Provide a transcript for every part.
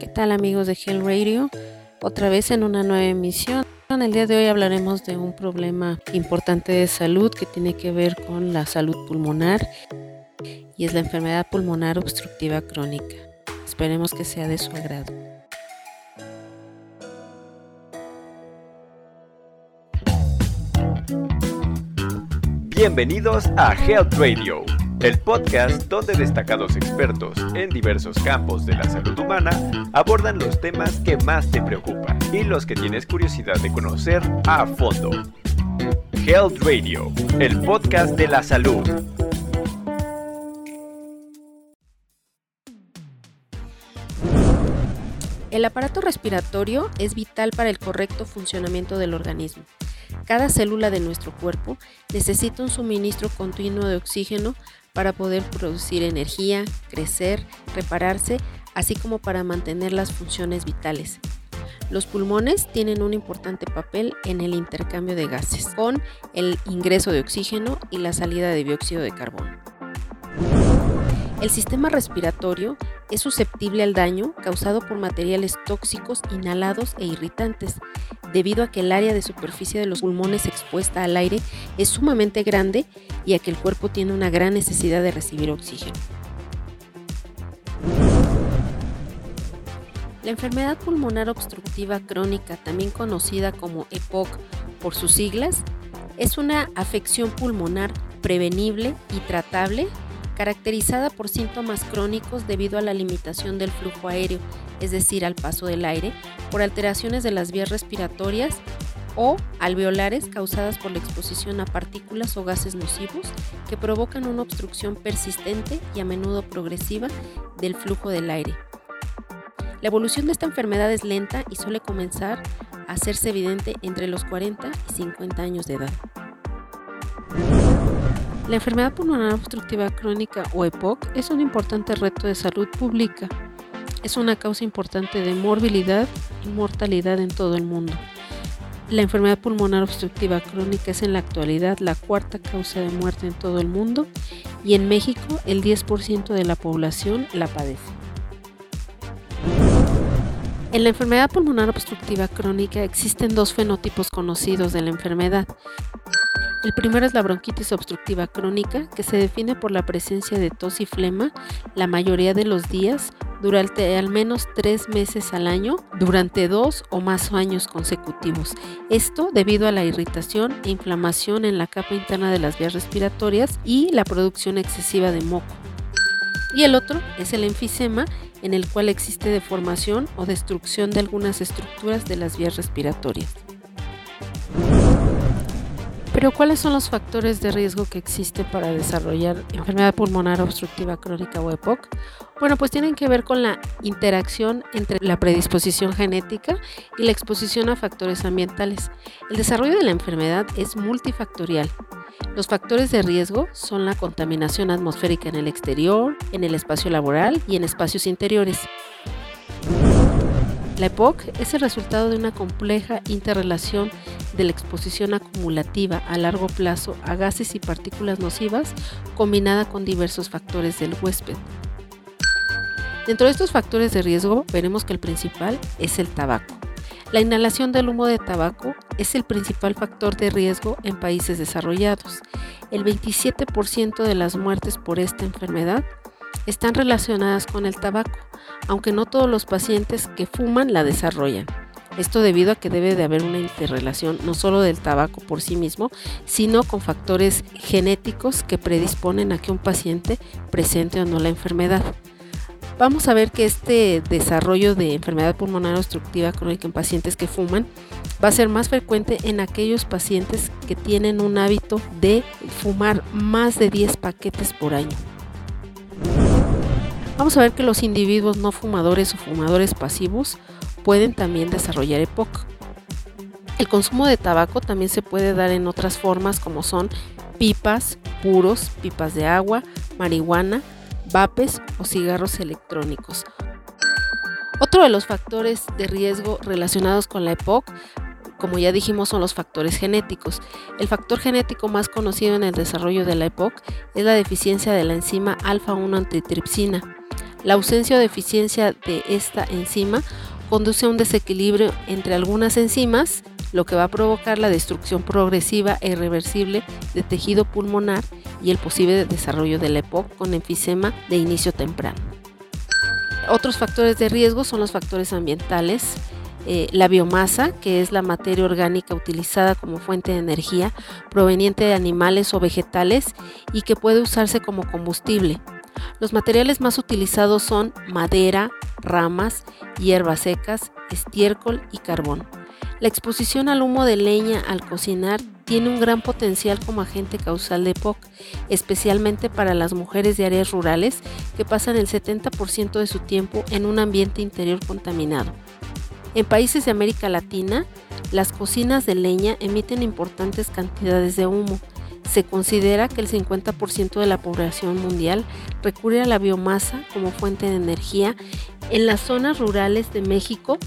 ¿Qué tal amigos de Hell Radio? Otra vez en una nueva emisión. En el día de hoy hablaremos de un problema importante de salud que tiene que ver con la salud pulmonar y es la enfermedad pulmonar obstructiva crónica. Esperemos que sea de su agrado. Bienvenidos a Health Radio, el podcast donde destacados expertos en diversos campos de la salud humana abordan los temas que más te preocupan y los que tienes curiosidad de conocer a fondo. Health Radio, el podcast de la salud. El aparato respiratorio es vital para el correcto funcionamiento del organismo. Cada célula de nuestro cuerpo necesita un suministro continuo de oxígeno para poder producir energía, crecer, repararse, así como para mantener las funciones vitales. Los pulmones tienen un importante papel en el intercambio de gases, con el ingreso de oxígeno y la salida de dióxido de carbono. El sistema respiratorio es susceptible al daño causado por materiales tóxicos inhalados e irritantes, debido a que el área de superficie de los pulmones expuesta al aire es sumamente grande y a que el cuerpo tiene una gran necesidad de recibir oxígeno. La enfermedad pulmonar obstructiva crónica, también conocida como EPOC por sus siglas, es una afección pulmonar prevenible y tratable caracterizada por síntomas crónicos debido a la limitación del flujo aéreo, es decir, al paso del aire, por alteraciones de las vías respiratorias o alveolares causadas por la exposición a partículas o gases nocivos que provocan una obstrucción persistente y a menudo progresiva del flujo del aire. La evolución de esta enfermedad es lenta y suele comenzar a hacerse evidente entre los 40 y 50 años de edad. La enfermedad pulmonar obstructiva crónica o EPOC es un importante reto de salud pública. Es una causa importante de morbilidad y mortalidad en todo el mundo. La enfermedad pulmonar obstructiva crónica es en la actualidad la cuarta causa de muerte en todo el mundo y en México el 10% de la población la padece. En la enfermedad pulmonar obstructiva crónica existen dos fenotipos conocidos de la enfermedad. El primero es la bronquitis obstructiva crónica, que se define por la presencia de tos y flema la mayoría de los días durante al menos tres meses al año durante dos o más años consecutivos. Esto debido a la irritación e inflamación en la capa interna de las vías respiratorias y la producción excesiva de moco. Y el otro es el enfisema, en el cual existe deformación o destrucción de algunas estructuras de las vías respiratorias. Pero ¿cuáles son los factores de riesgo que existen para desarrollar enfermedad pulmonar obstructiva crónica o EPOC? Bueno, pues tienen que ver con la interacción entre la predisposición genética y la exposición a factores ambientales. El desarrollo de la enfermedad es multifactorial. Los factores de riesgo son la contaminación atmosférica en el exterior, en el espacio laboral y en espacios interiores. La EPOC es el resultado de una compleja interrelación de la exposición acumulativa a largo plazo a gases y partículas nocivas combinada con diversos factores del huésped. Dentro de estos factores de riesgo veremos que el principal es el tabaco. La inhalación del humo de tabaco es el principal factor de riesgo en países desarrollados. El 27% de las muertes por esta enfermedad están relacionadas con el tabaco, aunque no todos los pacientes que fuman la desarrollan. Esto debido a que debe de haber una interrelación no solo del tabaco por sí mismo, sino con factores genéticos que predisponen a que un paciente presente o no la enfermedad. Vamos a ver que este desarrollo de enfermedad pulmonar obstructiva crónica en pacientes que fuman va a ser más frecuente en aquellos pacientes que tienen un hábito de fumar más de 10 paquetes por año. Vamos a ver que los individuos no fumadores o fumadores pasivos pueden también desarrollar EPOC. El consumo de tabaco también se puede dar en otras formas como son pipas, puros, pipas de agua, marihuana, vapes o cigarros electrónicos. Otro de los factores de riesgo relacionados con la EPOC como ya dijimos, son los factores genéticos. El factor genético más conocido en el desarrollo de la EPOC es la deficiencia de la enzima alfa-1 antitripsina. La ausencia o deficiencia de esta enzima conduce a un desequilibrio entre algunas enzimas, lo que va a provocar la destrucción progresiva e irreversible de tejido pulmonar y el posible desarrollo de la EPOC con enfisema de inicio temprano. Otros factores de riesgo son los factores ambientales, eh, la biomasa, que es la materia orgánica utilizada como fuente de energía proveniente de animales o vegetales y que puede usarse como combustible. Los materiales más utilizados son madera, ramas, hierbas secas, estiércol y carbón. La exposición al humo de leña al cocinar tiene un gran potencial como agente causal de POC, especialmente para las mujeres de áreas rurales que pasan el 70% de su tiempo en un ambiente interior contaminado. En países de América Latina, las cocinas de leña emiten importantes cantidades de humo. Se considera que el 50% de la población mundial recurre a la biomasa como fuente de energía. En las zonas rurales de México,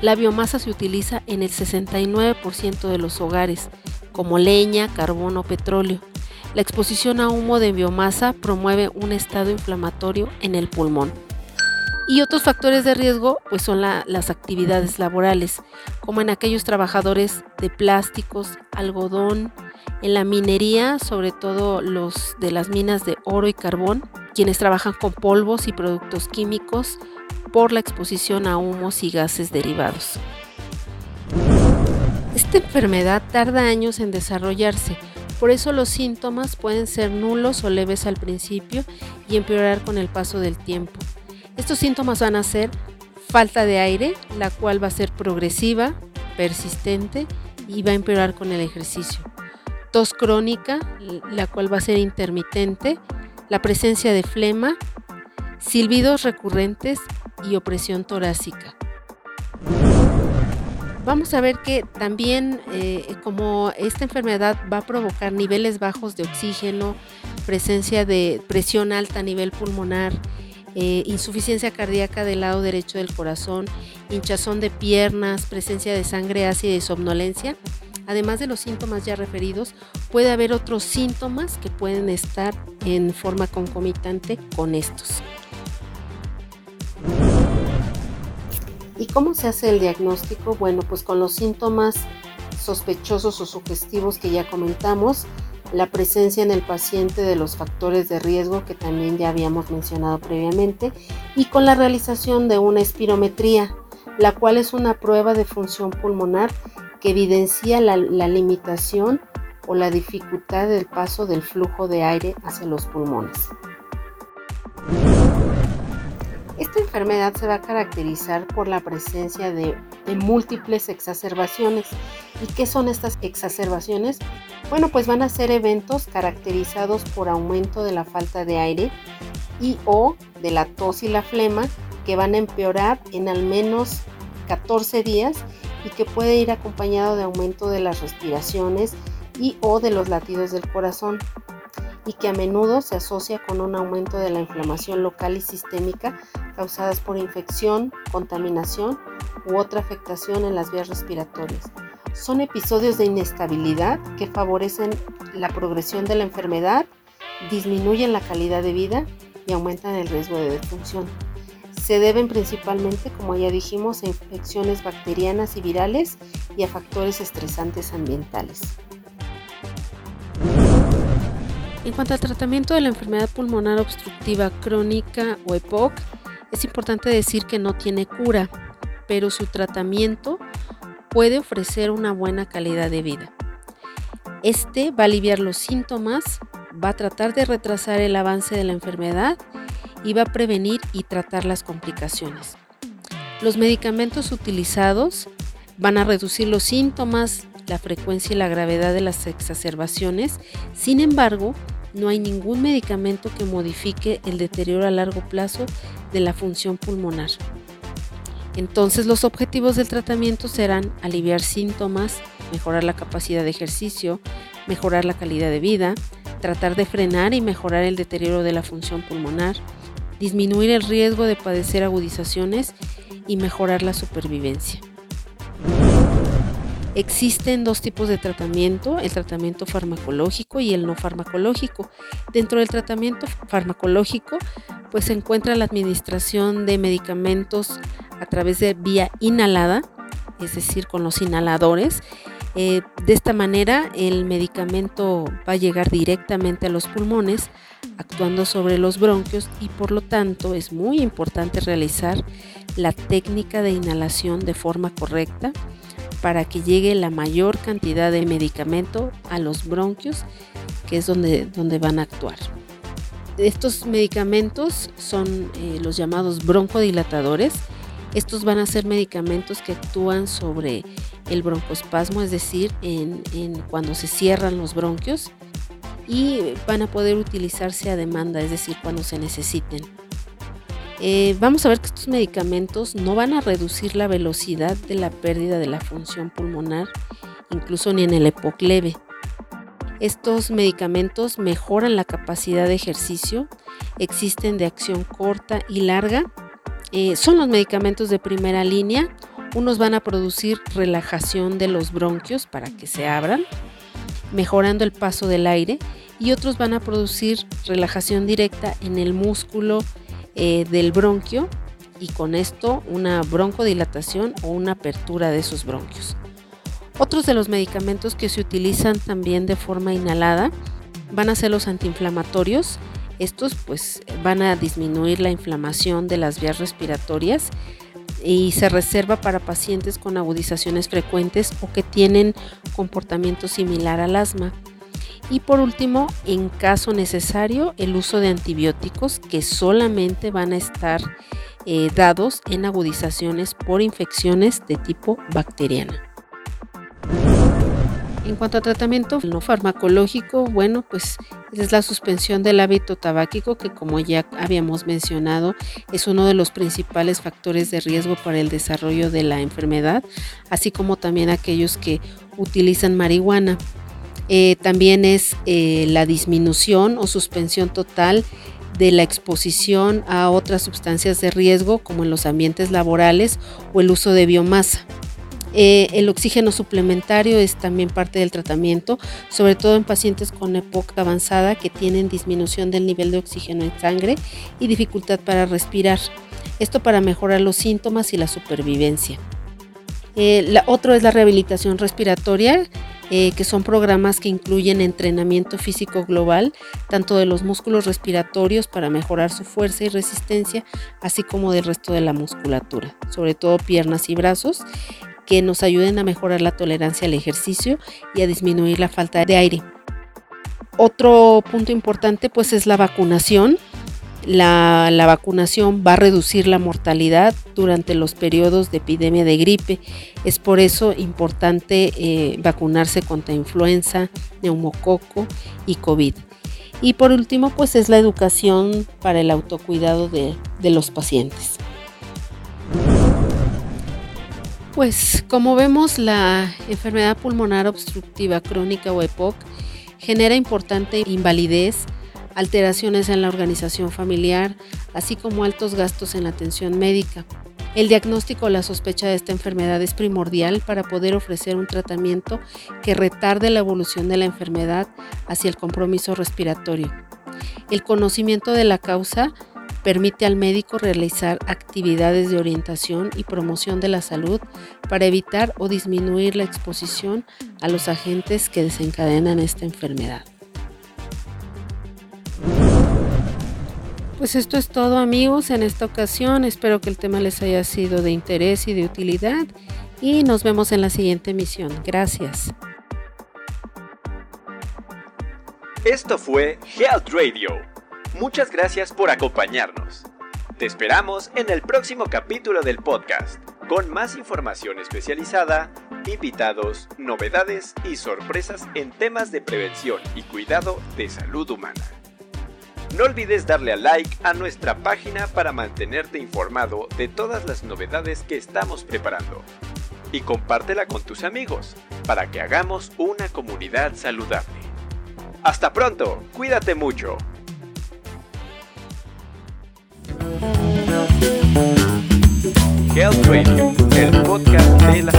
la biomasa se utiliza en el 69% de los hogares, como leña, carbón o petróleo. La exposición a humo de biomasa promueve un estado inflamatorio en el pulmón. Y otros factores de riesgo pues son las actividades laborales, como en aquellos trabajadores de plásticos, algodón, en la minería, sobre todo los de las minas de oro y carbón, quienes trabajan con polvos y productos químicos por la exposición a humos y gases derivados. Esta enfermedad tarda años en desarrollarse, por eso los síntomas pueden ser nulos o leves al principio y empeorar con el paso del tiempo. Estos síntomas van a ser falta de aire, la cual va a ser progresiva, persistente y va a empeorar con el ejercicio. Tos crónica, la cual va a ser intermitente, la presencia de flema, silbidos recurrentes y opresión torácica. Vamos a ver que también eh, como esta enfermedad va a provocar niveles bajos de oxígeno, presencia de presión alta a nivel pulmonar, eh, insuficiencia cardíaca del lado derecho del corazón, hinchazón de piernas, presencia de sangre ácida y somnolencia. Además de los síntomas ya referidos, puede haber otros síntomas que pueden estar en forma concomitante con estos. ¿Y cómo se hace el diagnóstico? Bueno, pues con los síntomas sospechosos o sugestivos que ya comentamos, la presencia en el paciente de los factores de riesgo que también ya habíamos mencionado previamente y con la realización de una espirometría, la cual es una prueba de función pulmonar que evidencia la, limitación o la dificultad del paso del flujo de aire hacia los pulmones. Esta enfermedad se va a caracterizar por la presencia de, múltiples exacerbaciones. ¿Y qué son estas exacerbaciones? Bueno, pues van a ser eventos caracterizados por aumento de la falta de aire y o de la tos y la flema que van a empeorar en al menos 14 días y que puede ir acompañado de aumento de las respiraciones y o de los latidos del corazón y que a menudo se asocia con un aumento de la inflamación local y sistémica causadas por infección, contaminación u otra afectación en las vías respiratorias. Son episodios de inestabilidad que favorecen la progresión de la enfermedad, disminuyen la calidad de vida y aumentan el riesgo de defunción. Se deben principalmente, como ya dijimos, a infecciones bacterianas y virales y a factores estresantes ambientales. En cuanto al tratamiento de la enfermedad pulmonar obstructiva crónica o EPOC, es importante decir que no tiene cura, pero su tratamiento puede ofrecer una buena calidad de vida. Este va a aliviar los síntomas, va a tratar de retrasar el avance de la enfermedad y va a prevenir y tratar las complicaciones. Los medicamentos utilizados van a reducir los síntomas, la frecuencia y la gravedad de las exacerbaciones, sin embargo, no hay ningún medicamento que modifique el deterioro a largo plazo de la función pulmonar. Entonces los objetivos del tratamiento serán aliviar síntomas, mejorar la capacidad de ejercicio, mejorar la calidad de vida, tratar de frenar y mejorar el deterioro de la función pulmonar, disminuir el riesgo de padecer agudizaciones y mejorar la supervivencia. Existen dos tipos de tratamiento, el tratamiento farmacológico y el no farmacológico. Dentro del tratamiento farmacológico, pues se encuentra la administración de medicamentos a través de vía inhalada, es decir, con los inhaladores. Eh, de esta manera, el medicamento va a llegar directamente a los pulmones, actuando sobre los bronquios y por lo tanto es muy importante realizar la técnica de inhalación de forma correcta para que llegue la mayor cantidad de medicamento a los bronquios, que es donde, donde van a actuar. Estos medicamentos son eh, los llamados broncodilatadores. Estos van a ser medicamentos que actúan sobre el broncoespasmo, es decir, en, cuando se cierran los bronquios y van a poder utilizarse a demanda, es decir, cuando se necesiten. Eh, vamos a ver que estos medicamentos no van a reducir la velocidad de la pérdida de la función pulmonar, incluso ni en el EPOC leve. Estos medicamentos mejoran la capacidad de ejercicio, existen de acción corta y larga. Eh, son los medicamentos de primera línea. Unos van a producir relajación de los bronquios para que se abran, mejorando el paso del aire, y otros van a producir relajación directa en el músculo eh, del bronquio y con esto una broncodilatación o una apertura de esos bronquios. Otros de los medicamentos que se utilizan también de forma inhalada van a ser los antiinflamatorios. Estos pues van a disminuir la inflamación de las vías respiratorias y se reserva para pacientes con agudizaciones frecuentes o que tienen comportamiento similar al asma. Y por último, en caso necesario, el uso de antibióticos que solamente van a estar eh, dados en agudizaciones por infecciones de tipo bacteriana. En cuanto a tratamiento no farmacológico, bueno, pues es la suspensión del hábito tabáquico que como ya habíamos mencionado es uno de los principales factores de riesgo para el desarrollo de la enfermedad, así como también aquellos que utilizan marihuana. Eh, también es eh, la disminución o suspensión total de la exposición a otras sustancias de riesgo como en los ambientes laborales o el uso de biomasa. Eh, el oxígeno suplementario es también parte del tratamiento, sobre todo en pacientes con época avanzada que tienen disminución del nivel de oxígeno en sangre y dificultad para respirar. Esto para mejorar los síntomas y la supervivencia. la, otro es la rehabilitación respiratoria, eh, que son programas que incluyen entrenamiento físico global, tanto de los músculos respiratorios para mejorar su fuerza y resistencia, así como del resto de la musculatura, sobre todo piernas y brazos, que nos ayuden a mejorar la tolerancia al ejercicio y a disminuir la falta de aire. Otro punto importante pues es la vacunación la, vacunación va a reducir la mortalidad durante los periodos de epidemia de gripe. Es por eso importante eh, vacunarse contra influenza, neumococo y COVID. Y por último, pues es la educación para el autocuidado de, de los pacientes. Pues como vemos, la enfermedad pulmonar obstructiva crónica o EPOC genera importante invalidez, alteraciones en la organización familiar, así como altos gastos en la atención médica. El diagnóstico o la sospecha de esta enfermedad es primordial para poder ofrecer un tratamiento que retarde la evolución de la enfermedad hacia el compromiso respiratorio. El conocimiento de la causa permite al médico realizar actividades de orientación y promoción de la salud para evitar o disminuir la exposición a los agentes que desencadenan esta enfermedad. Pues esto es todo amigos en esta ocasión. Espero que el tema les haya sido de interés y de utilidad y nos vemos en la siguiente emisión. Gracias. Esto fue Health Radio. Muchas gracias por acompañarnos. Te esperamos en el próximo capítulo del podcast, con más información especializada, invitados, novedades y sorpresas en temas de prevención y cuidado de salud humana. No olvides darle a like a nuestra página para mantenerte informado de todas las novedades que estamos preparando. Y compártela con tus amigos para que hagamos una comunidad saludable. Hasta pronto, cuídate mucho. Health Radio, el podcast de la.